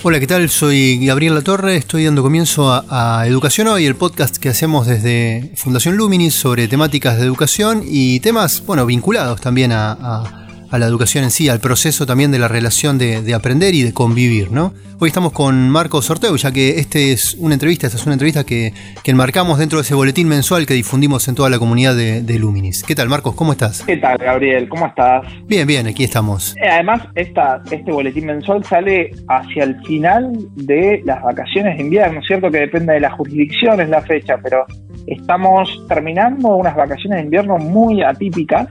Hola, ¿qué tal? Soy Gabriel Latorre, estoy dando comienzo a, Educación Hoy, el podcast que hacemos desde Fundación Luminis sobre temáticas de educación y temas, bueno, vinculados también a a la educación en sí, al proceso también de la relación de, aprender y de convivir, ¿no? Hoy estamos con Marcos Sorteo, ya que este es una entrevista, esta es una entrevista que, enmarcamos dentro de ese boletín mensual que difundimos en toda la comunidad de, Luminis. ¿Qué tal, Marcos? ¿Cómo estás? ¿Qué tal, Gabriel? ¿Cómo estás? Bien, bien, aquí estamos. Eh, además, esta, este boletín mensual sale hacia el final de las vacaciones de invierno, ¿cierto? Que depende de la jurisdicción, es la fecha, pero estamos terminando unas vacaciones de invierno muy atípicas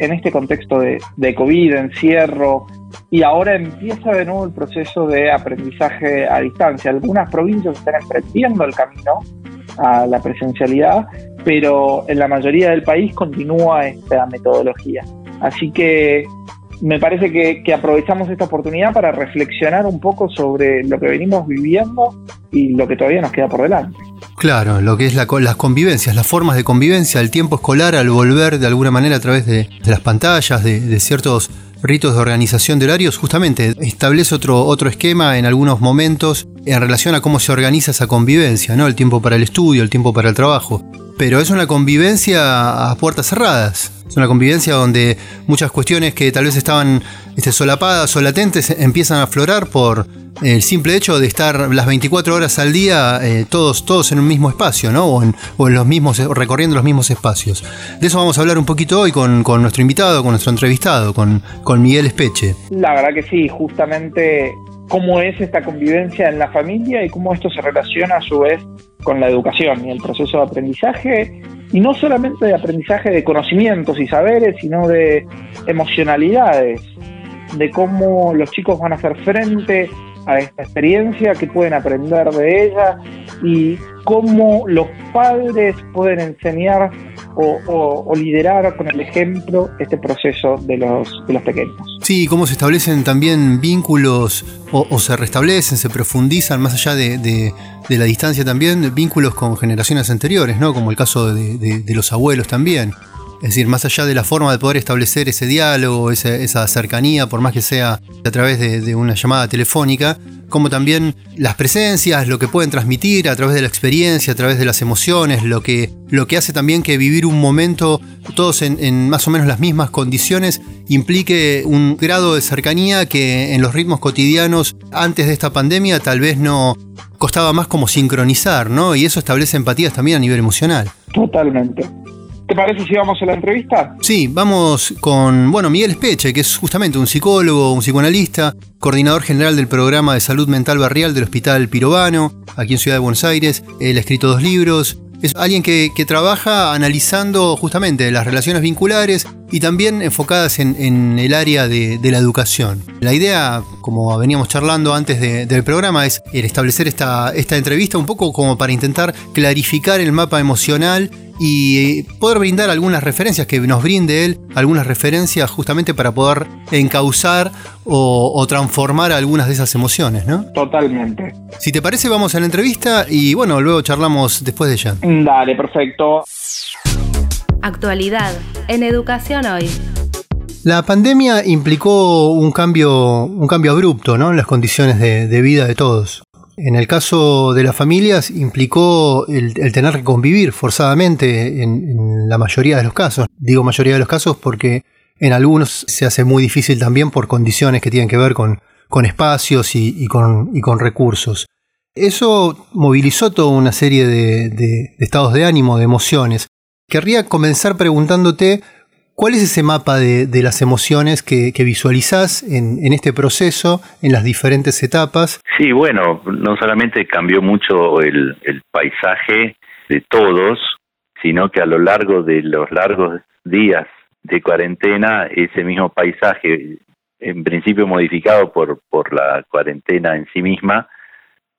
en este contexto de, COVID, encierro, y ahora empieza de nuevo el proceso de aprendizaje a distancia. Algunas provincias están emprendiendo el camino a la presencialidad, pero en la mayoría del país continúa esta metodología. Así que me parece que, aprovechamos esta oportunidad para reflexionar un poco sobre lo que venimos viviendo y lo que todavía nos queda por delante. Claro, lo que es la, las convivencias, las formas de convivencia, el tiempo escolar al volver de alguna manera a través de, las pantallas, de, ciertos ritos de organización de horarios, justamente establece otro, otro esquema en algunos momentos en relación a cómo se organiza esa convivencia, ¿no? El tiempo para el estudio, el tiempo para el trabajo. Pero es una convivencia a puertas cerradas. Es una convivencia donde muchas cuestiones que tal vez estaban este, solapadas o latentes empiezan a aflorar por el simple hecho de estar las 24 horas al día eh, todos, todos en un mismo espacio, ¿no? O en, los mismos, recorriendo los mismos espacios. De eso vamos a hablar un poquito hoy con, nuestro invitado, con nuestro entrevistado, con, con Miguel Espeche. La verdad que sí, justamente cómo es esta convivencia en la familia y cómo esto se relaciona a su vez con la educación y el proceso de aprendizaje y no solamente de aprendizaje de conocimientos y saberes, sino de emocionalidades, de cómo los chicos van a hacer frente a esta experiencia, qué pueden aprender de ella y cómo los padres pueden enseñar o, liderar con el ejemplo este proceso de los, de los pequeños. Sí, cómo se establecen también vínculos o, se restablecen, se profundizan más allá de, la distancia también, vínculos con generaciones anteriores, ¿no? Como el caso de, los abuelos también. Es decir, más allá de la forma de poder establecer ese diálogo, esa, cercanía, por más que sea a través de, una llamada telefónica, como también las presencias, lo que pueden transmitir a través de la experiencia, a través de las emociones, lo que, lo que hace también que vivir un momento todos en, en más o menos las mismas condiciones implique un grado de cercanía que en los ritmos cotidianos antes de esta pandemia tal vez no costaba más como sincronizar, ¿no? Y eso establece empatías también a nivel emocional. Totalmente. ¿Te parece si vamos a la entrevista? Sí, vamos con, bueno, Miguel Espeche, que es justamente un psicólogo, un psicoanalista, coordinador general del programa de salud mental barrial del Hospital Pirobano, aquí en Ciudad de Buenos Aires. Él ha escrito dos libros, es alguien que, trabaja analizando justamente las relaciones vinculares y también enfocadas en, el área de, la educación. La idea, como veníamos charlando antes del programa, es establecer esta, esta entrevista un poco como para intentar clarificar el mapa emocional y poder brindar algunas referencias, que nos brinde él algunas referencias justamente para poder encauzar o, transformar algunas de esas emociones, ¿no? Totalmente. Si te parece, vamos a la entrevista y bueno, luego charlamos después de ella. Dale, perfecto. Actualidad en Educación Hoy. La pandemia implicó un cambio, un cambio abrupto ¿no? en las condiciones de vida de todos. En el caso de las familias implicó el, tener que convivir forzadamente en, la mayoría de los casos. Digo mayoría de los casos porque en algunos se hace muy difícil también por condiciones que tienen que ver con, espacios y, con, recursos. Eso movilizó toda una serie de estados de ánimo, de emociones. Querría comenzar preguntándote ¿Cuál es ese mapa de, las emociones que, visualizás en, este proceso, en las diferentes etapas? Sí, bueno, no solamente cambió mucho el, paisaje de todos, sino que a lo largo de los largos días de cuarentena, ese mismo paisaje, en principio modificado por, por la cuarentena en sí misma,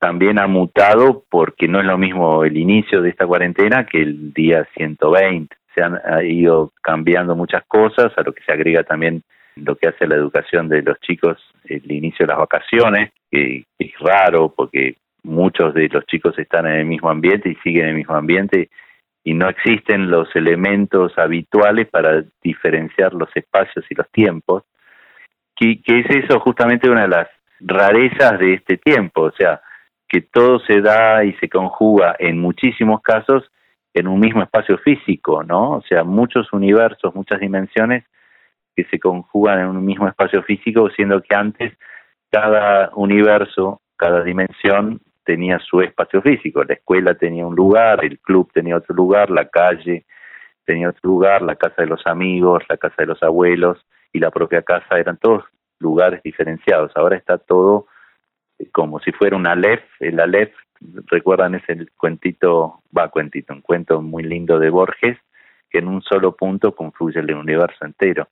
también ha mutado porque no es lo mismo el inicio de esta cuarentena que el día 120. Se han ido cambiando muchas cosas, a lo que se agrega también lo que hace la educación de los chicos, el inicio de las vacaciones, que es raro porque muchos de los chicos están en el mismo ambiente y siguen en el mismo ambiente y no existen los elementos habituales para diferenciar los espacios y los tiempos, que, que es eso justamente una de las rarezas de este tiempo, o sea, que todo se da y se conjuga en muchísimos casos en un mismo espacio físico, ¿no? O sea, muchos universos, muchas dimensiones que se conjugan en un mismo espacio físico, siendo que antes cada universo, cada dimensión tenía su espacio físico. La escuela tenía un lugar, el club tenía otro lugar, la calle tenía otro lugar, la casa de los amigos, la casa de los abuelos y la propia casa eran todos lugares diferenciados. Ahora está todo como si fuera un Aleph. El Aleph, recuerdan, es el cuentito, va cuentito, un cuento muy lindo de Borges, que en un solo punto confluye el universo entero.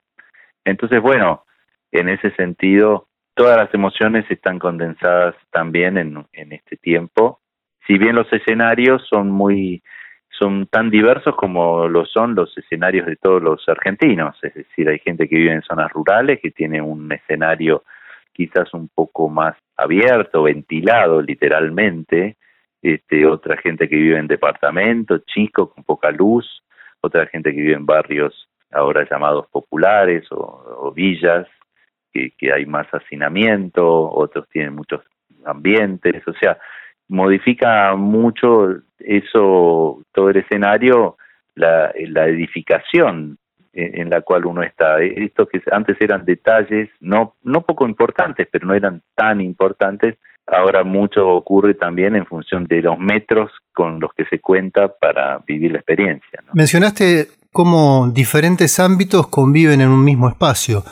Entonces, bueno, en ese sentido, todas las emociones están condensadas también en, en este tiempo. Si bien los escenarios son muy son tan diversos como lo son los escenarios de todos los argentinos, es decir, hay gente que vive en zonas rurales que tiene un escenario quizás un poco más abierto, ventilado literalmente, este, otra gente que vive en departamentos chicos con poca luz, otra gente que vive en barrios ahora llamados populares o villas, que, hay más hacinamiento, otros tienen muchos ambientes, o sea, modifica mucho eso, todo el escenario, la, la edificación en, la cual uno está. Estos que antes eran detalles, no, no poco importantes, pero no eran tan importantes, ahora mucho ocurre también en función de los metros con los que se cuenta para vivir la experiencia. Mencionaste cómo diferentes ámbitos conviven en un mismo espacio.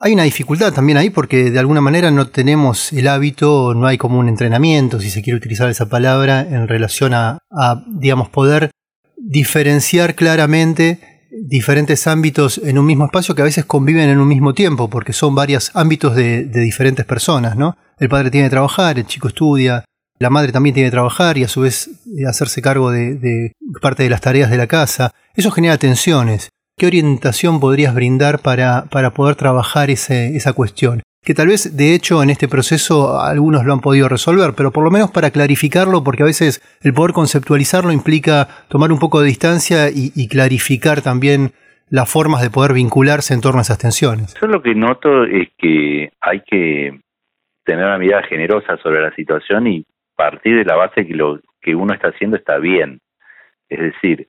Hay una dificultad también ahí porque de alguna manera no tenemos el hábito, no hay como un entrenamiento, si se quiere utilizar esa palabra, en relación a, digamos, poder diferenciar claramente diferentes ámbitos en un mismo espacio que a veces conviven en un mismo tiempo, porque son varios ámbitos de, diferentes personas, ¿no? El padre tiene que trabajar, el chico estudia, la madre también tiene que trabajar y a su vez eh, hacerse cargo de, de parte de las tareas de la casa. Eso genera tensiones. ¿Qué orientación podrías brindar para, para poder trabajar ese, esa cuestión? Que tal vez, de hecho, en este proceso algunos lo han podido resolver, pero por lo menos para clarificarlo, porque a veces el poder conceptualizarlo implica tomar un poco de distancia y, clarificar también las formas de poder vincularse en torno a esas tensiones. Yo lo que noto es que hay que tener una mirada generosa sobre la situación y partir de la base que lo que uno está haciendo está bien. Es decir,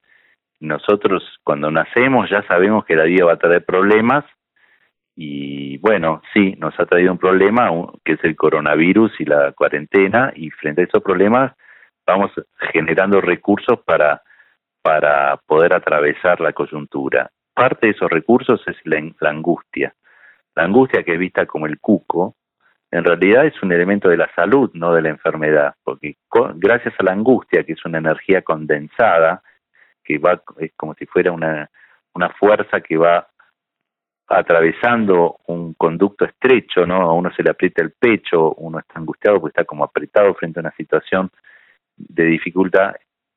nosotros cuando nacemos ya sabemos que la vida va a traer problemas y bueno, sí, nos ha traído un problema que es el coronavirus y la cuarentena y frente a esos problemas vamos generando recursos para, para poder atravesar la coyuntura. Parte de esos recursos es la, angustia. La angustia que es vista como el cuco, en realidad es un elemento de la salud, no de la enfermedad, porque gracias a la angustia, que es una energía condensada, que va, es como si fuera una, una fuerza que va atravesando un conducto estrecho, ¿no? A uno se le aprieta el pecho, uno está angustiado porque está como apretado frente a una situación de dificultad,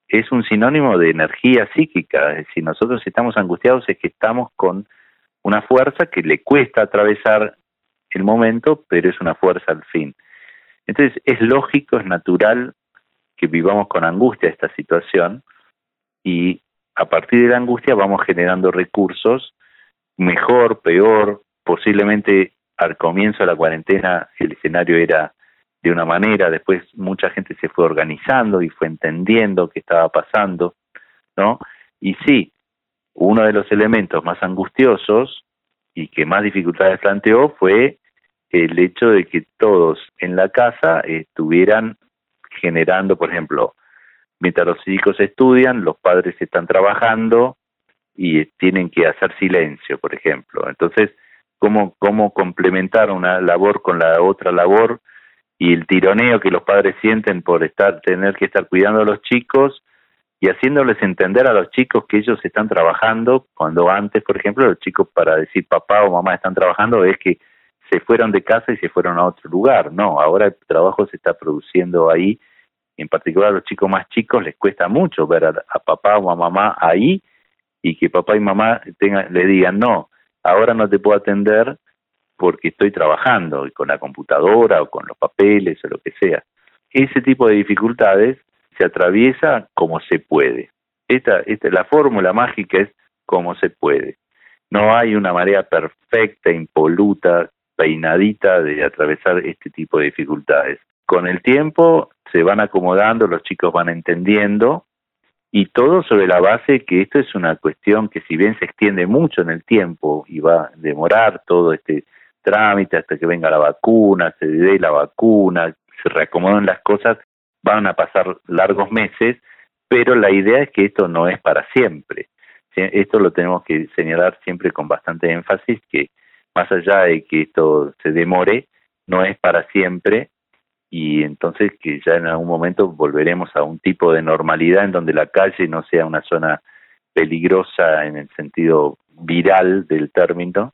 es un sinónimo de energía psíquica, es decir, nosotros estamos angustiados es que estamos con una fuerza que le cuesta atravesar el momento, pero es una fuerza al fin. Entonces, es lógico, es natural que vivamos con angustia esta situación, y a partir de la angustia vamos generando recursos, mejor, peor, posiblemente al comienzo de la cuarentena el escenario era de una manera, después mucha gente se fue organizando y fue entendiendo qué estaba pasando, ¿no? Y sí, uno de los elementos más angustiosos y que más dificultades planteó fue el hecho de que todos en la casa estuvieran generando, por ejemplo, mientras los chicos estudian, los padres están trabajando y tienen que hacer silencio, por ejemplo. Entonces, ¿cómo, cómo complementar una labor con la otra labor y el tironeo que los padres sienten por estar tener que estar cuidando a los chicos y haciéndoles entender a los chicos que ellos están trabajando cuando antes, por ejemplo, los chicos para decir papá o mamá están trabajando es que se fueron de casa y se fueron a otro lugar. No, ahora el trabajo se está produciendo ahí en particular a los chicos más chicos les cuesta mucho ver a, papá o a mamá ahí y que papá y mamá tengan, le digan, no, ahora no te puedo atender porque estoy trabajando con la computadora o con los papeles o lo que sea. Ese tipo de dificultades se atraviesa como se puede. Esta, esta, la fórmula mágica es como se puede. No hay una manera perfecta, impoluta, peinadita de atravesar este tipo de dificultades. Con el tiempo se van acomodando, los chicos van entendiendo y todo sobre la base que esto es una cuestión que si bien se extiende mucho en el tiempo y va a demorar todo este trámite hasta que venga la vacuna, se dé la vacuna, se reacomodan las cosas, van a pasar largos meses, pero la idea es que esto no es para siempre. Esto lo tenemos que señalar siempre con bastante énfasis, que más allá de que esto se demore, no es para siempre y entonces que ya en algún momento volveremos a un tipo de normalidad en donde la calle no sea una zona peligrosa en el sentido viral del término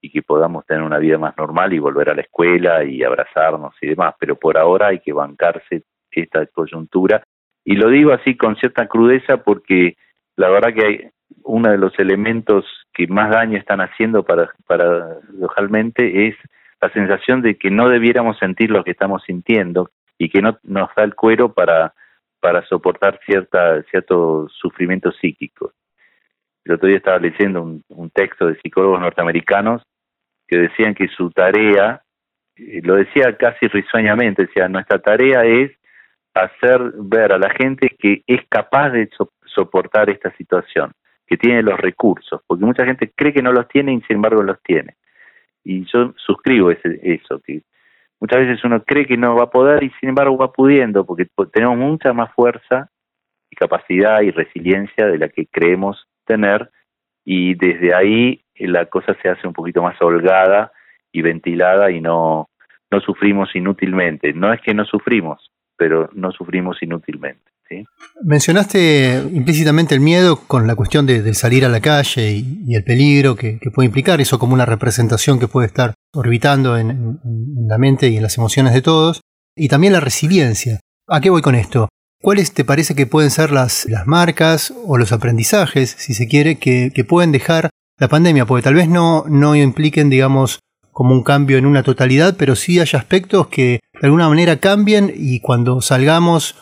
y que podamos tener una vida más normal y volver a la escuela y abrazarnos y demás, pero por ahora hay que bancarse esta coyuntura. Y lo digo así con cierta crudeza porque la verdad que hay uno de los elementos que más daño están haciendo para, para es la sensación de que no debiéramos sentir lo que estamos sintiendo y que no nos da el cuero para, para soportar cierta, ciertos sufrimientos psíquicos. El otro día estaba leyendo un, un texto de psicólogos norteamericanos que decían que su tarea, eh, lo decía casi risueñamente, decía, nuestra tarea es hacer ver a la gente que es capaz de soportar esta situación, que tiene los recursos, porque mucha gente cree que no los tiene y sin embargo los tiene. Y yo suscribo ese, eso, que muchas veces uno cree que no va a poder y sin embargo va pudiendo, porque tenemos mucha más fuerza y capacidad y resiliencia de la que creemos tener y desde ahí la cosa se hace un poquito más holgada y ventilada y no, no sufrimos inútilmente. No es que no sufrimos, pero no sufrimos inútilmente. Mencionaste implícitamente el miedo con la cuestión de, salir a la calle y, el peligro que, puede implicar, eso como una representación que puede estar orbitando en, la mente y en las emociones de todos, y también la resiliencia. ¿A qué voy con esto? ¿Cuáles te parece que pueden ser las, las marcas o los aprendizajes, si se quiere, que, pueden dejar la pandemia? Porque tal vez no, no impliquen, digamos, como un cambio en una totalidad, pero sí hay aspectos que de alguna manera cambien y cuando salgamos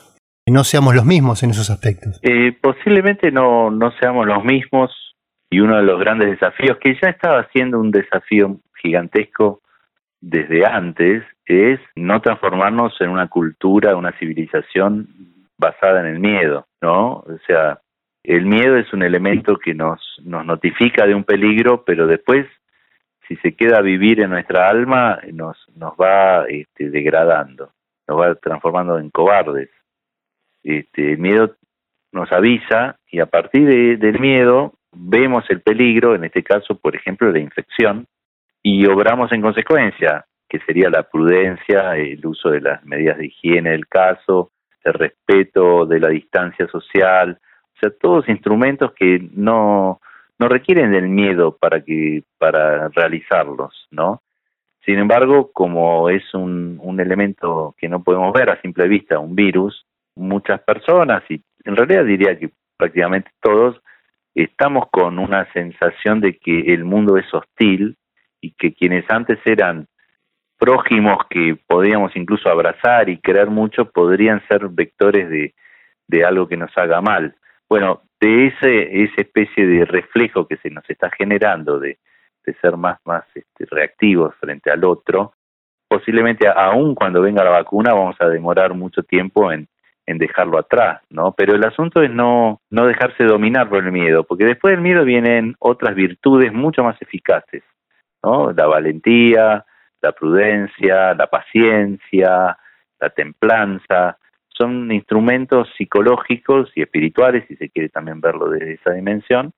no seamos los mismos en esos aspectos. Eh, posiblemente no, no seamos los mismos y uno de los grandes desafíos, que ya estaba siendo un desafío gigantesco desde antes, es no transformarnos en una cultura, una civilización basada en el miedo, ¿no? O sea, el miedo es un elemento que nos, nos notifica de un peligro, pero después, si se queda a vivir en nuestra alma, nos, nos va este, degradando, nos va transformando en cobardes. Este, el miedo nos avisa y a partir del miedo vemos el peligro, en este caso, por ejemplo, la infección, y obramos en consecuencia, que sería la prudencia, el uso de las medidas de higiene del caso, el respeto de la distancia social, o sea, todos instrumentos que no, no requieren del miedo para que para realizarlos, ¿no? Sin embargo, como es un, un elemento que no podemos ver a simple vista, un virus, muchas personas, y en realidad diría que prácticamente todos, estamos con una sensación de que el mundo es hostil y que quienes antes eran prójimos que podíamos incluso abrazar y querer mucho, podrían ser vectores de, de algo que nos haga mal. Bueno, de ese, esa especie de reflejo que se nos está generando de, de ser más, más este, reactivos frente al otro, posiblemente aún cuando venga la vacuna vamos a demorar mucho tiempo en, en dejarlo atrás, ¿no? Pero el asunto es no, no dejarse dominar por el miedo, porque después del miedo vienen otras virtudes mucho más eficaces, ¿no? La valentía, la prudencia, la paciencia, la templanza, son instrumentos psicológicos y espirituales, si se quiere también verlo desde esa dimensión,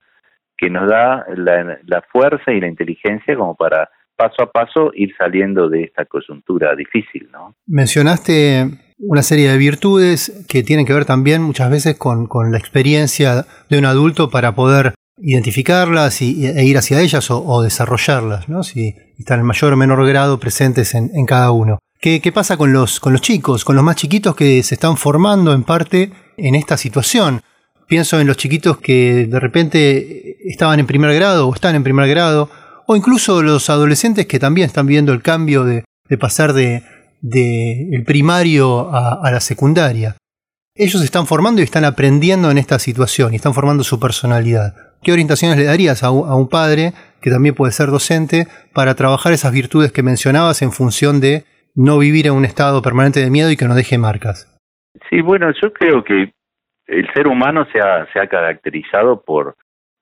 que nos da la, la fuerza y la inteligencia como para paso a paso ir saliendo de esta coyuntura difícil, ¿no? Mencionaste una serie de virtudes que tienen que ver también muchas veces con, la experiencia de un adulto para poder identificarlas y, e ir hacia ellas o, desarrollarlas, ¿no? si están en mayor o menor grado presentes en, cada uno. ¿Qué, ¿Qué, pasa con los, con los chicos, con los más chiquitos que se están formando en parte en esta situación? Pienso en los chiquitos que de repente estaban en primer grado o están en primer grado, o incluso los adolescentes que también están viendo el cambio de, pasar de, el primario a la secundaria ellos están formando y están aprendiendo en esta situación y están formando su personalidad. ¿Qué orientaciones le darías a un, padre, que también puede ser docente, para trabajar esas virtudes que mencionabas en función de no vivir en un estado permanente de miedo y que no deje marcas? Sí, bueno, yo creo que el ser humano se ha caracterizado por,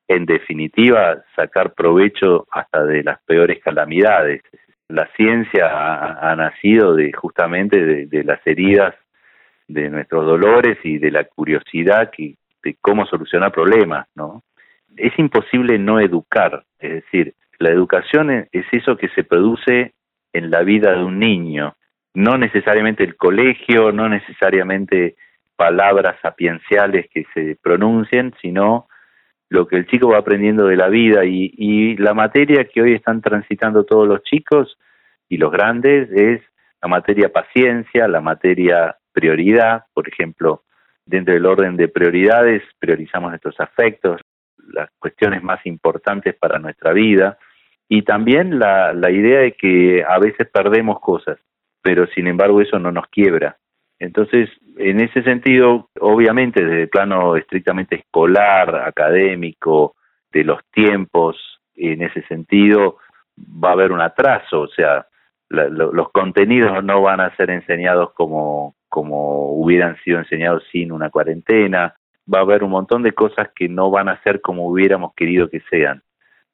en definitiva, sacar provecho hasta de las peores calamidades. La ciencia ha, nacido de justamente de las heridas de nuestros dolores y de la curiosidad que, de cómo solucionar problemas, ¿no? Es imposible no educar, es decir, la educación es eso que se produce en la vida de un niño, no necesariamente el colegio, no necesariamente palabras sapienciales que se pronuncien, sino lo que el chico va aprendiendo de la vida. Y, y la materia que hoy están transitando todos los chicos y los grandes es la materia paciencia, la materia prioridad, por ejemplo, dentro del orden de prioridades, priorizamos nuestros afectos, las cuestiones más importantes para nuestra vida. Y también la, la idea de que a veces perdemos cosas, pero sin embargo eso no nos quiebra. Entonces, en ese sentido, obviamente desde el plano estrictamente escolar, académico, de los tiempos, en ese sentido va a haber un atraso, o sea, los contenidos no van a ser enseñados como, como hubieran sido enseñados sin una cuarentena. Va a haber un montón de cosas que no van a ser como hubiéramos querido que sean.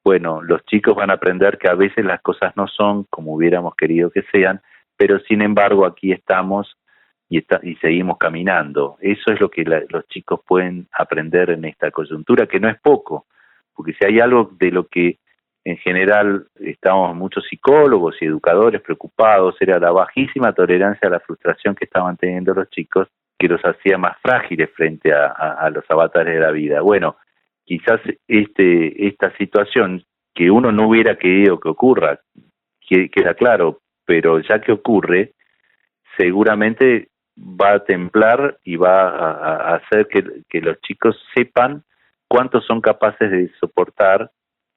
Bueno, los chicos van a aprender que a veces las cosas no son como hubiéramos querido que sean, pero sin embargo aquí estamos y, está, y seguimos caminando. Eso es lo que los chicos pueden aprender en esta coyuntura, que no es poco, porque si hay algo de lo que en general estábamos muchos psicólogos y educadores preocupados, era la bajísima tolerancia a la frustración que estaban teniendo los chicos, que los hacía más frágiles frente a, los avatares de la vida. Bueno, quizás este, esta situación que uno no hubiera querido que ocurra, que, queda claro, pero ya que ocurre, seguramente va a templar y va a, hacer que los chicos sepan cuánto son capaces de soportar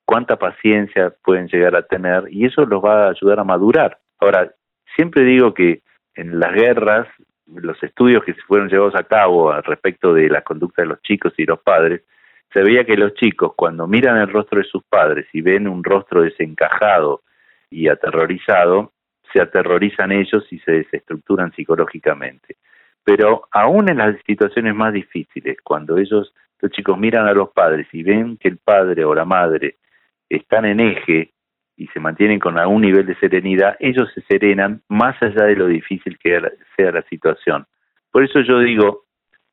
cuánta paciencia pueden llegar a tener y eso los va a ayudar a madurar. Ahora, siempre digo que en las guerras, los estudios que se fueron llevados a cabo al respecto de la conducta de los chicos y los padres, se veía que los chicos cuando miran el rostro de sus padres y ven un rostro desencajado y aterrorizado, se aterrorizan ellos y se desestructuran psicológicamente. Pero aún en las situaciones más difíciles, cuando ellos, los chicos miran a los padres y ven que el padre o la madre están en eje y se mantienen con algún nivel de serenidad, ellos se serenan más allá de lo difícil que sea la situación. Por eso yo digo,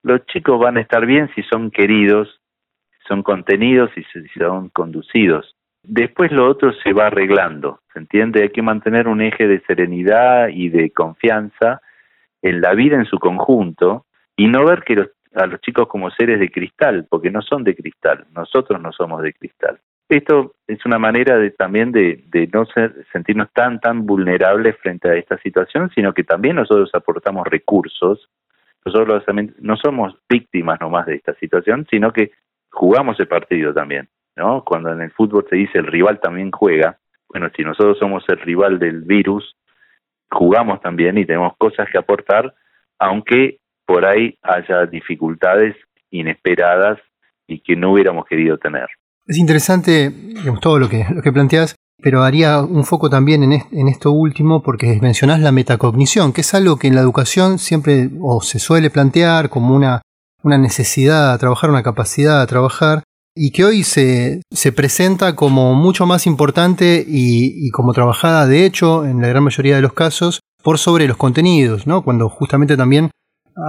los chicos van a estar bien si son queridos, son contenidos y si son conducidos. Después lo otro se va arreglando, ¿se entiende? Hay que mantener un eje de serenidad y de confianza en la vida en su conjunto y no ver que a los chicos como seres de cristal, porque no son de cristal, nosotros no somos de cristal. Esto es una manera de, también de, no sentirnos tan, tan vulnerables frente a esta situación, sino que también nosotros aportamos recursos. Nosotros no somos víctimas nomás de esta situación, sino que jugamos el partido también. ¿No? Cuando en el fútbol se dice el rival también juega, bueno, si nosotros somos el rival del virus, jugamos también y tenemos cosas que aportar, aunque por ahí haya dificultades inesperadas y que no hubiéramos querido tener. Es interesante todo lo que, lo que planteas, pero haría un foco también en, esto último porque mencionás la metacognición, que es algo que en la educación siempre o se suele plantear como una, una necesidad a trabajar, una capacidad a trabajar, y que hoy se, se presenta como mucho más importante y, como trabajada de hecho en la gran mayoría de los casos por sobre los contenidos, ¿no? cuando justamente también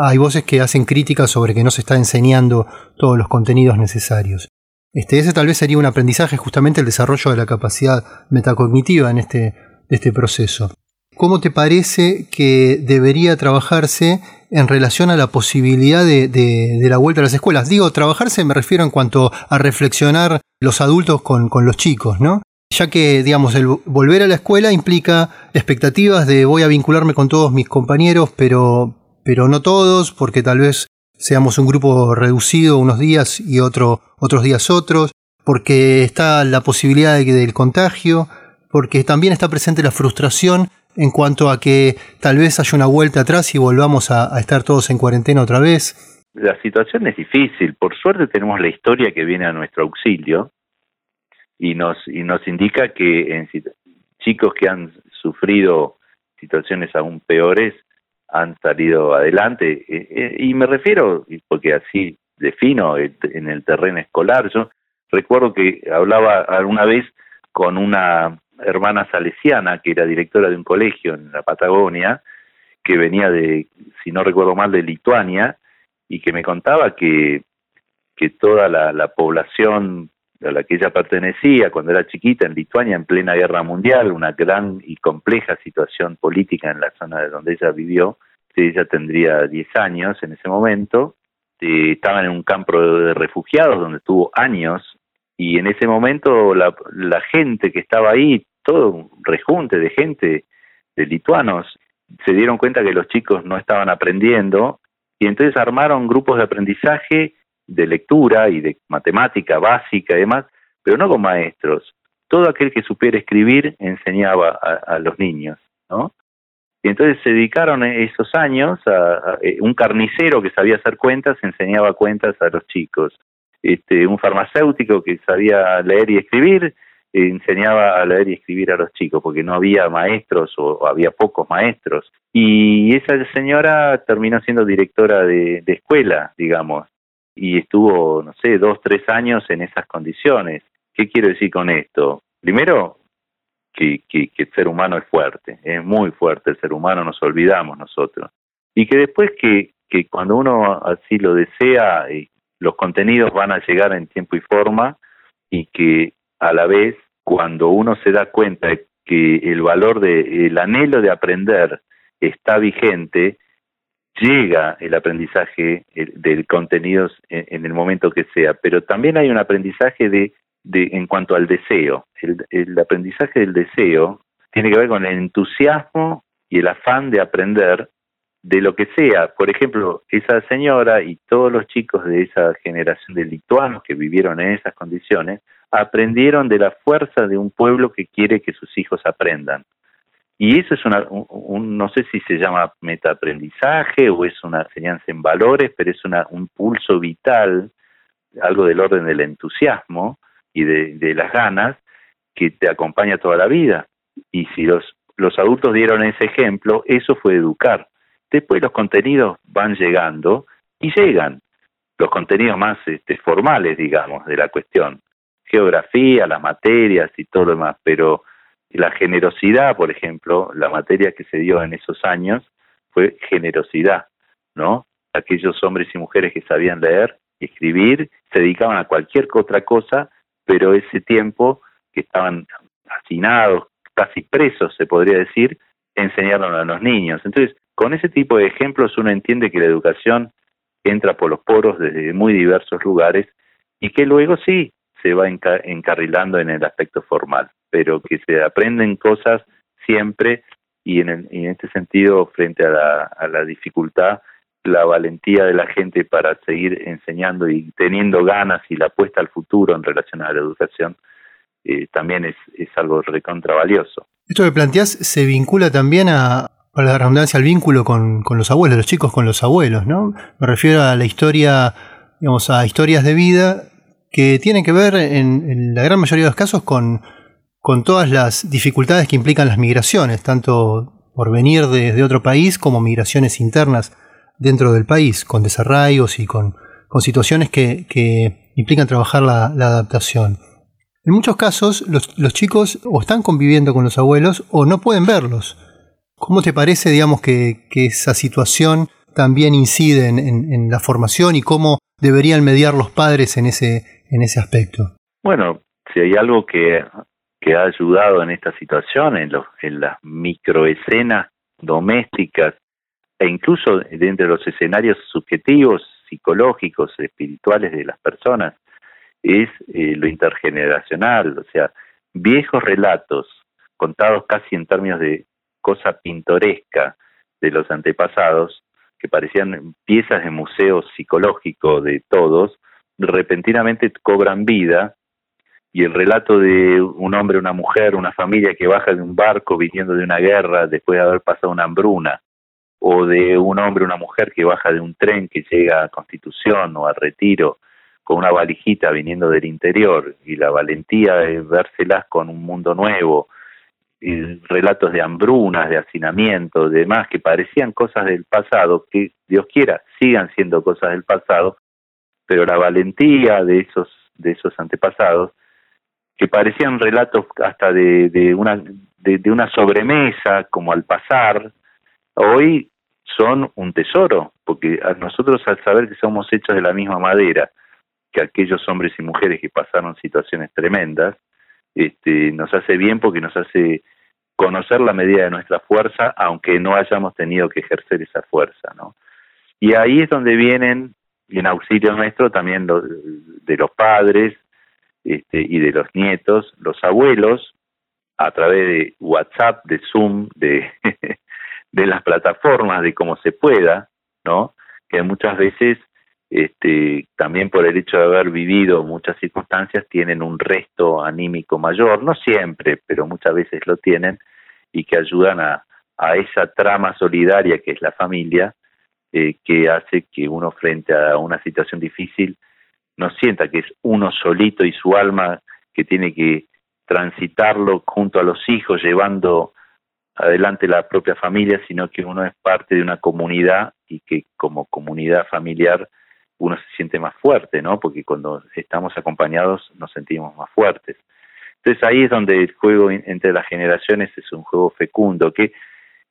hay voces que hacen críticas sobre que no se está enseñando todos los contenidos necesarios. Este, ese tal vez sería un aprendizaje justamente el desarrollo de la capacidad metacognitiva en este, este proceso. ¿Cómo te parece que debería trabajarse en relación a la posibilidad de, la vuelta a las escuelas? Digo, trabajarse me refiero en cuanto a reflexionar los adultos con, con los chicos, ¿no? Ya que, digamos, el volver a la escuela implica expectativas de voy a vincularme con todos mis compañeros, pero, pero no todos, porque tal vez seamos un grupo reducido unos días y otro, otros días otros, porque está la posibilidad de, del contagio, porque también está presente la frustración en cuanto a que tal vez haya una vuelta atrás y volvamos a, estar todos en cuarentena otra vez. La situación es difícil. Por suerte tenemos la historia que viene a nuestro auxilio y nos y nos indica que en chicos que han sufrido situaciones aún peores han salido adelante eh, eh, y me refiero porque así defino en el terreno escolar yo recuerdo que hablaba alguna vez con una hermana salesiana que era directora de un colegio en la Patagonia que venía de si no recuerdo mal de Lituania y que me contaba que que toda la, la población a la que ella pertenecía cuando era chiquita en Lituania en plena guerra mundial, una gran y compleja situación política en la zona de donde ella vivió, ella tendría 10 años en ese momento, eh, estaba en un campo de refugiados donde estuvo años y en ese momento la, la gente que estaba ahí, todo un rejunte de gente, de lituanos, se dieron cuenta que los chicos no estaban aprendiendo y entonces armaron grupos de aprendizaje de lectura y de matemática básica y demás, pero no con maestros. Todo aquel que supiera escribir enseñaba a, los niños, ¿no? Y entonces se dedicaron esos años a, eh, un carnicero que sabía hacer cuentas enseñaba cuentas a los chicos. Este, un farmacéutico que sabía leer y escribir enseñaba a leer y escribir a los chicos porque no había maestros o, había pocos maestros. Y esa señora terminó siendo directora de escuela, digamos, y estuvo, no sé, dos, tres años en esas condiciones. ¿Qué quiero decir con esto? Primero, que, que, el ser humano es fuerte, es muy fuerte el ser humano, nos olvidamos nosotros. Y que después que, que cuando uno así lo desea, eh, los contenidos van a llegar en tiempo y forma y que a la vez cuando uno se da cuenta que el valor de el anhelo de aprender está vigente llega el aprendizaje del contenido en, el momento que sea, pero también hay un aprendizaje de, de en cuanto al deseo. El, el aprendizaje del deseo tiene que ver con el entusiasmo y el afán de aprender de lo que sea. Por ejemplo, esa señora y todos los chicos de esa generación de lituanos que vivieron en esas condiciones aprendieron de la fuerza de un pueblo que quiere que sus hijos aprendan. Y eso es una, un, no sé si se llama metaaprendizaje o es una enseñanza en valores, pero es una, un pulso vital, algo del orden del entusiasmo y de, de las ganas que te acompaña toda la vida. Y si los, los adultos dieron ese ejemplo, eso fue educar. Después los contenidos van llegando y llegan los contenidos más este, formales, digamos, de la cuestión. Geografía, las materias y todo lo demás, pero la generosidad, por ejemplo, la materia que se dio en esos años fue generosidad, ¿no? Aquellos hombres y mujeres que sabían leer escribir se dedicaban a cualquier otra cosa, pero ese tiempo que estaban hacinados, casi presos, se podría decir, enseñaron a los niños. Entonces, con ese tipo de ejemplos uno entiende que la educación entra por los poros desde muy diversos lugares y que luego sí se va encarrilando en el aspecto formal pero que se aprenden cosas siempre y en, en este sentido, frente a la, a la dificultad, la valentía de la gente para seguir enseñando y teniendo ganas y la apuesta al futuro en relación a la educación, eh, también es, es algo recontravalioso. Esto que planteás se vincula también a, para la redundancia, al vínculo con, con, los abuelos, los chicos con los abuelos, ¿no? Me refiero a la historia, digamos, a historias de vida que tienen que ver en, la gran mayoría de los casos con, con todas las dificultades que implican las migraciones, tanto por venir de, otro país como migraciones internas dentro del país, con desarraigos y con, situaciones que, implican trabajar la, adaptación. En muchos casos los, chicos o están conviviendo con los abuelos o no pueden verlos. ¿Cómo te parece, digamos, que, esa situación también incide en, en, la formación y cómo deberían mediar los padres en ese, en ese aspecto? Bueno, si hay algo que que ha ayudado en esta situación, en, los, en las microescenas domésticas e incluso dentro de los escenarios subjetivos, psicológicos, espirituales de las personas, es eh, lo intergeneracional, o sea, viejos relatos contados casi en términos de cosa pintoresca de los antepasados, que parecían piezas de museo psicológico de todos, repentinamente cobran vida y el relato de un hombre, una mujer, una familia que baja de un barco viniendo de una guerra después de haber pasado una hambruna, o de un hombre, una mujer que baja de un tren que llega a Constitución o a Retiro con una valijita viniendo del interior y la valentía de vérselas con un mundo nuevo, y relatos de hambrunas, de hacinamiento, demás que parecían cosas del pasado, que Dios quiera sigan siendo cosas del pasado, pero la valentía de esos de esos antepasados que parecían relatos hasta de, de una de, una sobremesa como al pasar hoy son un tesoro porque a nosotros al saber que somos hechos de la misma madera que aquellos hombres y mujeres que pasaron situaciones tremendas este, nos hace bien porque nos hace conocer la medida de nuestra fuerza aunque no hayamos tenido que ejercer esa fuerza no y ahí es donde vienen en auxilio nuestro también de los padres este, y de los nietos, los abuelos, a través de WhatsApp, de Zoom, de, de las plataformas, de cómo se pueda, ¿no? Que muchas veces, este, también por el hecho de haber vivido muchas circunstancias, tienen un resto anímico mayor, no siempre, pero muchas veces lo tienen, y que ayudan a, esa trama solidaria que es la familia, eh, que hace que uno frente a una situación difícil no sienta que es uno solito y su alma que tiene que transitarlo junto a los hijos, llevando adelante la propia familia, sino que uno es parte de una comunidad y que como comunidad familiar uno se siente más fuerte, ¿no? Porque cuando estamos acompañados nos sentimos más fuertes. Entonces ahí es donde el juego entre las generaciones es un juego fecundo, que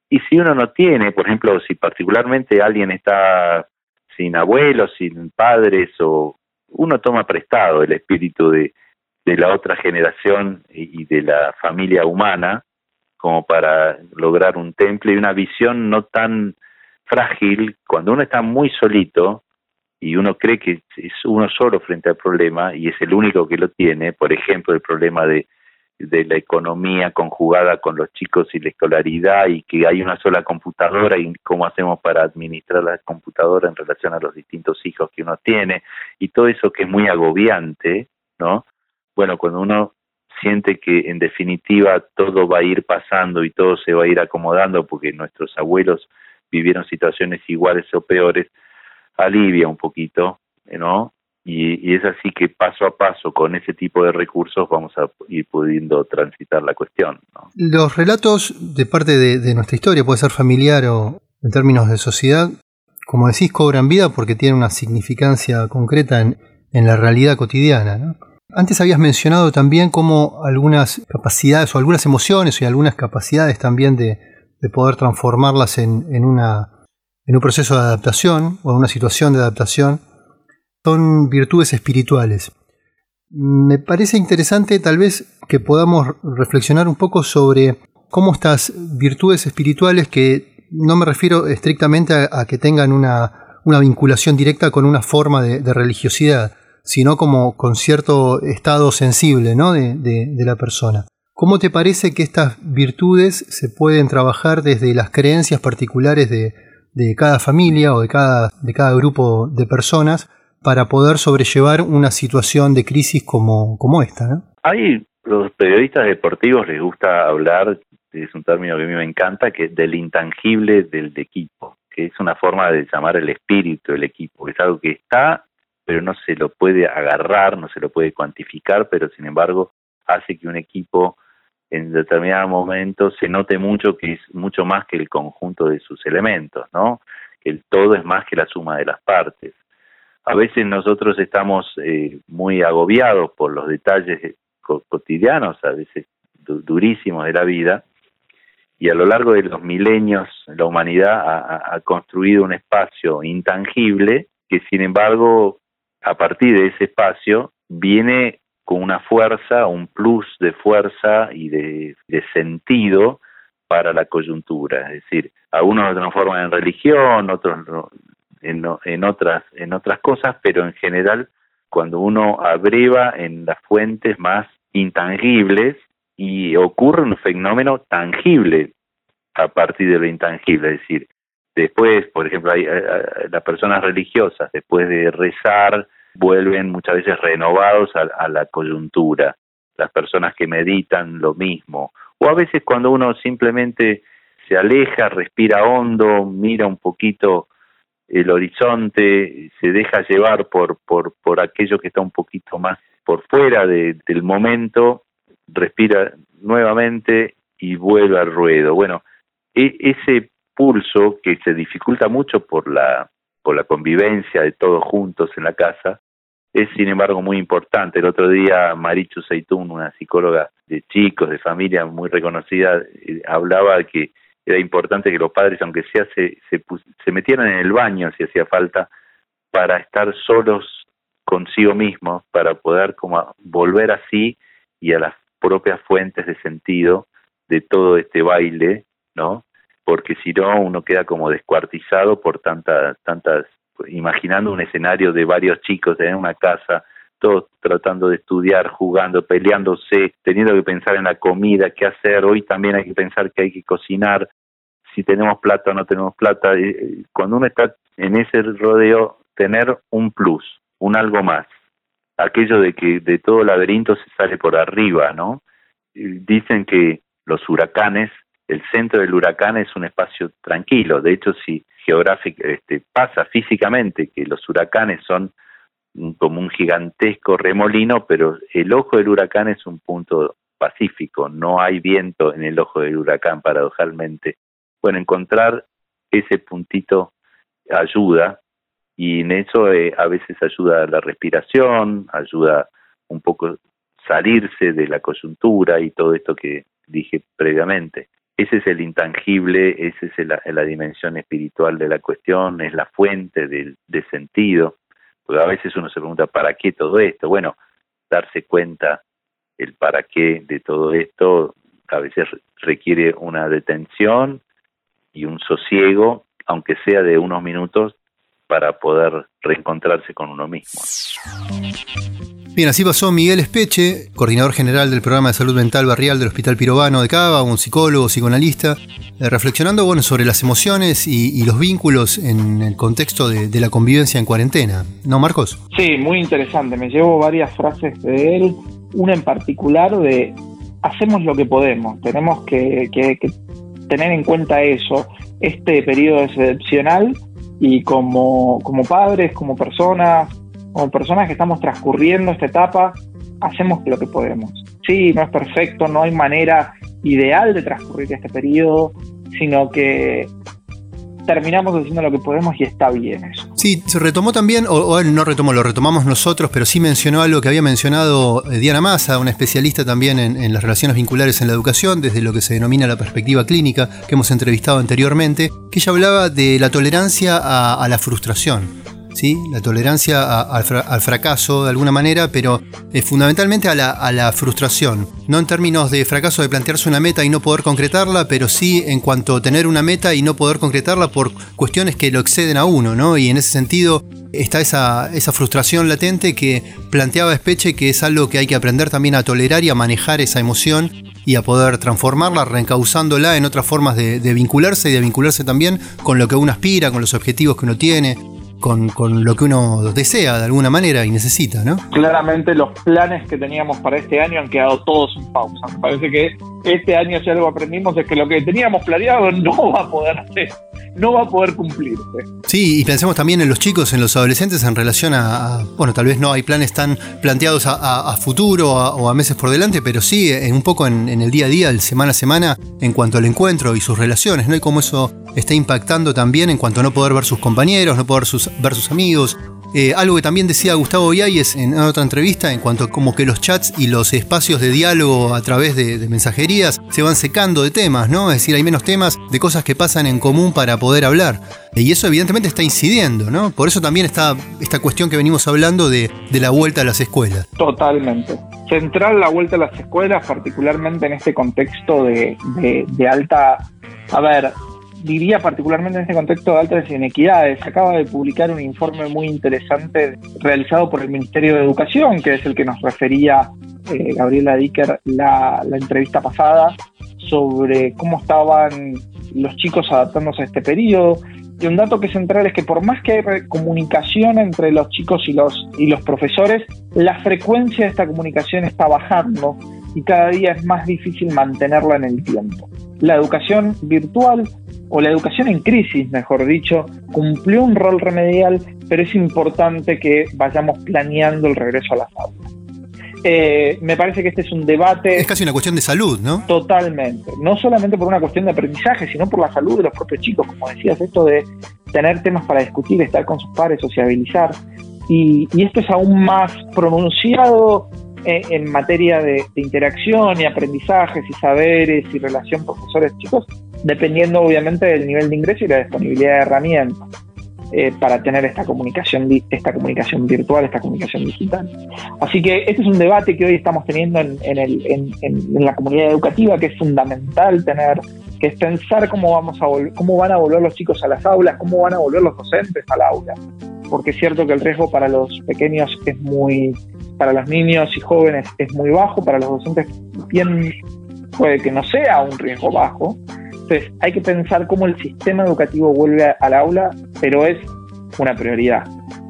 y si uno no tiene, por ejemplo, si particularmente alguien está sin abuelos, sin padres o uno toma prestado el espíritu de, de la otra generación y de la familia humana como para lograr un temple y una visión no tan frágil cuando uno está muy solito y uno cree que es uno solo frente al problema y es el único que lo tiene, por ejemplo, el problema de de la economía conjugada con los chicos y la escolaridad y que hay una sola computadora y cómo hacemos para administrar la computadora en relación a los distintos hijos que uno tiene y todo eso que es muy agobiante, ¿no? Bueno, cuando uno siente que en definitiva todo va a ir pasando y todo se va a ir acomodando porque nuestros abuelos vivieron situaciones iguales o peores, alivia un poquito, ¿no? Y, es así que paso a paso con ese tipo de recursos vamos a ir pudiendo transitar la cuestión. Los relatos de parte de, nuestra historia, puede ser familiar o en términos de sociedad, como decís, cobran vida porque tienen una significancia concreta en, la realidad cotidiana. Antes habías mencionado también cómo algunas capacidades o algunas emociones y algunas capacidades también de, poder transformarlas en, en, una, en un proceso de adaptación o en una situación de adaptación son virtudes espirituales. Me parece interesante tal vez que podamos reflexionar un poco sobre cómo estas virtudes espirituales, que no me refiero estrictamente a, que tengan una, vinculación directa con una forma de, religiosidad, sino como con cierto estado sensible ¿no? de, la persona. ¿Cómo te parece que estas virtudes se pueden trabajar desde las creencias particulares de, cada familia o de cada, de cada grupo de personas para poder sobrellevar una situación de crisis como, como esta. ¿no? Hay los periodistas deportivos les gusta hablar, es un término que a mí me encanta, que es del intangible del equipo, que es una forma de llamar el espíritu del equipo, que es algo que está, pero no se lo puede agarrar, no se lo puede cuantificar, pero sin embargo hace que un equipo en determinado momento se note mucho que es mucho más que el conjunto de sus elementos, ¿no? Que el todo es más que la suma de las partes a veces nosotros estamos eh, muy agobiados por los detalles cotidianos, a veces durísimos de la vida, y a lo largo de los milenios la humanidad ha, construido un espacio intangible que sin embargo a partir de ese espacio viene con una fuerza, un plus de fuerza y de, sentido para la coyuntura. Es decir, algunos lo transforman en religión, otros en, en, otras, en otras cosas, pero en general cuando uno abreva en las fuentes más intangibles y ocurre un fenómeno tangible a partir de lo intangible, es decir, después, por ejemplo, hay, las personas religiosas, después de rezar, vuelven muchas veces renovados a, la coyuntura. Las personas que meditan lo mismo. O a veces cuando uno simplemente se aleja, respira hondo, mira un poquito el horizonte, se deja llevar por, por, por aquello que está un poquito más por fuera del momento, respira nuevamente y vuelve al ruedo. Bueno, e, ese pulso que se dificulta mucho por la, por la convivencia de todos juntos en la casa, es sin embargo muy importante. El otro día Marichu Seitún, una psicóloga de chicos, de familia muy reconocida, eh, hablaba que era importante que los padres, aunque sea, se, se, se metieran en el baño si hacía falta, para estar solos consigo mismos, para poder como volver así y a las propias fuentes de sentido de todo este baile, ¿no? Porque si no, uno queda como descuartizado por tantas, tantas imaginando un escenario de varios chicos en una casa, todos tratando de estudiar, jugando, peleándose, teniendo que pensar en la comida, qué hacer, hoy también hay que pensar que hay que cocinar, si tenemos plata o no tenemos plata. Eh, cuando uno está en ese rodeo, tener un plus, un algo más, aquello de que de todo laberinto se sale por arriba, ¿no? Dicen que los huracanes, el centro del huracán es un espacio tranquilo, de hecho si geográfico, este, pasa físicamente que los huracanes son como un gigantesco remolino, pero el ojo del huracán es un punto pacífico, no hay viento en el ojo del huracán, paradojalmente. Bueno, encontrar ese puntito ayuda y en eso eh, a veces ayuda la respiración, ayuda un poco salirse de la coyuntura y todo esto que dije previamente. Ese es el intangible, esa es la, dimensión espiritual de la cuestión, es la fuente de sentido. Porque a veces uno se pregunta, ¿para qué todo esto? Bueno, darse cuenta el para qué de todo esto a veces requiere una detención y un sosiego, aunque sea de unos minutos, para poder reencontrarse con uno mismo. Bien, así pasó Miguel Espeche, coordinador general del programa de salud mental barrial del Hospital Pirobano de Cava, un psicólogo, psicoanalista, eh, reflexionando bueno, sobre las emociones y, los vínculos en el contexto de, la convivencia en cuarentena. ¿No, Marcos? Sí, muy interesante. Me llevo varias frases de él, una en particular de hacemos lo que podemos, tenemos que, que tener en cuenta eso. Este periodo excepcional y como, como padres, como personas, como personas que estamos transcurriendo esta etapa, hacemos lo que podemos. Sí, no es perfecto, no hay manera ideal de transcurrir este periodo, sino que terminamos haciendo lo que podemos y está bien eso. Sí, se retomó también, o, él no retomó, lo retomamos nosotros, pero sí mencionó algo que había mencionado eh, Diana Massa, una especialista también en, las relaciones vinculares en la educación, desde lo que se denomina la perspectiva clínica, que hemos entrevistado anteriormente, que ella hablaba de la tolerancia a la frustración. ¿Sí? la tolerancia al fracaso de alguna manera, pero eh, fundamentalmente a la, frustración. No en términos de fracaso de plantearse una meta y no poder concretarla, pero sí en cuanto a tener una meta y no poder concretarla por cuestiones que lo exceden a uno, ¿no? Y en ese sentido está esa, frustración latente que planteaba Espeche que es algo que hay que aprender también a tolerar y a manejar esa emoción y a poder transformarla, reencauzándola en otras formas de, de vincularse y de vincularse también con lo que uno aspira, con los objetivos que uno tiene, con, con, lo que uno desea de alguna manera y necesita, ¿no? Claramente los planes que teníamos para este año han quedado todos en pausa. Me parece que este año si algo aprendimos es que lo que teníamos planeado no va a poder hacer, no va a poder cumplirse. Sí, y pensemos también en los chicos, en los adolescentes en relación a, bueno, tal vez no hay planes tan planteados a, futuro o a meses por delante, pero sí en, un poco en, el día a día, el semana a semana, en cuanto al encuentro y sus relaciones, ¿no? Y cómo eso está impactando también en cuanto a no poder ver sus compañeros, no poder ver sus amigos, eh, algo que también decía Gustavo Vialles en otra entrevista en cuanto a como que los chats y los espacios de diálogo a través de, mensajerías se van secando de temas, ¿no? Es decir, hay menos temas de cosas que pasan en común para poder hablar. Y eso evidentemente está incidiendo, ¿no? Por eso también está esta cuestión que venimos hablando de, de la vuelta a las escuelas. Totalmente, central la vuelta a las escuelas, particularmente en este contexto de, de, alta, a ver, diría particularmente en este contexto de altas inequidades. Acaba de publicar un informe muy interesante realizado por el Ministerio de Educación, que es el que nos refería eh, Gabriela Dicker la, la entrevista pasada, sobre cómo estaban los chicos adaptándose a este periodo. Y un dato que es central es que por más que hay comunicación entre los chicos y los, y los profesores, la frecuencia de esta comunicación está bajando y cada día es más difícil mantenerla en el tiempo. La educación virtual o la educación en crisis, mejor dicho, cumplió un rol remedial, pero es importante que vayamos planeando el regreso a las aulas. Eh, me parece que este es un debate... Es casi una cuestión de salud, ¿no? Totalmente. No solamente por una cuestión de aprendizaje, sino por la salud de los propios chicos, como decías, esto de tener temas para discutir, estar con sus pares, sociabilizar. Y, esto es aún más pronunciado en, materia de, de, interacción y aprendizajes y saberes y relación profesores-chicos, dependiendo obviamente del nivel de ingreso y la disponibilidad de herramientas. Eh, para tener esta comunicación, esta comunicación virtual, esta comunicación digital. Así que este es un debate que hoy estamos teniendo en, la comunidad educativa, que es fundamental tener, que es pensar cómo, vamos a cómo van a volver los chicos a las aulas, cómo van a volver los docentes al aula. Porque es cierto que el riesgo para los pequeños es muy, para los niños y jóvenes es muy bajo, para los docentes bien puede que no sea un riesgo bajo, entonces, hay que pensar cómo el sistema educativo vuelve al aula, pero es una prioridad.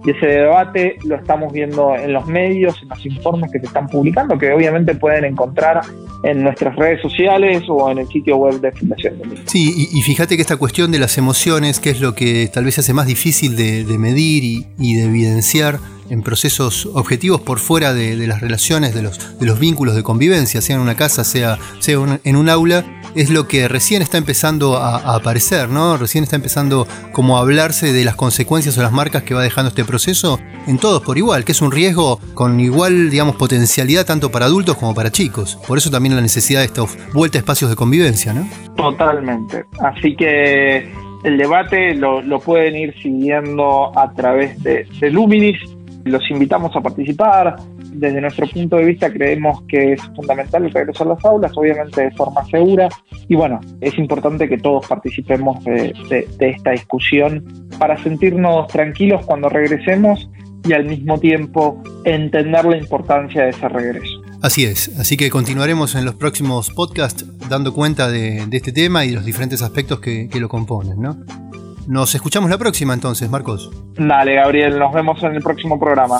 Y ese debate lo estamos viendo en los medios, en los informes que se están publicando, que obviamente pueden encontrar en nuestras redes sociales o en el sitio web de Fundación Sí, y, fíjate que esta cuestión de las emociones, que es lo que tal vez hace más difícil de, medir y, de evidenciar en procesos objetivos por fuera de, las relaciones, de los, de los vínculos de convivencia, sea en una casa, sea, sea en un aula, es lo que recién está empezando a, aparecer, ¿no? Recién está empezando como a hablarse de las consecuencias o las marcas que va dejando este proceso en todos por igual, que es un riesgo con igual, digamos, potencialidad tanto para adultos como para chicos. Por eso también la necesidad de esta vuelta a espacios de convivencia, ¿no? Totalmente. Así que el debate lo, pueden ir siguiendo a través de, de Luminis. Los invitamos a participar desde nuestro punto de vista creemos que es fundamental el regreso a las aulas, obviamente de forma segura, y bueno, es importante que todos participemos de, esta discusión para sentirnos tranquilos cuando regresemos y al mismo tiempo entender la importancia de ese regreso. Así es, así que continuaremos en los próximos podcasts dando cuenta de, este tema y de los diferentes aspectos que, que lo componen, ¿no? Nos escuchamos la próxima entonces, Marcos. Dale, Gabriel, nos vemos en el próximo programa.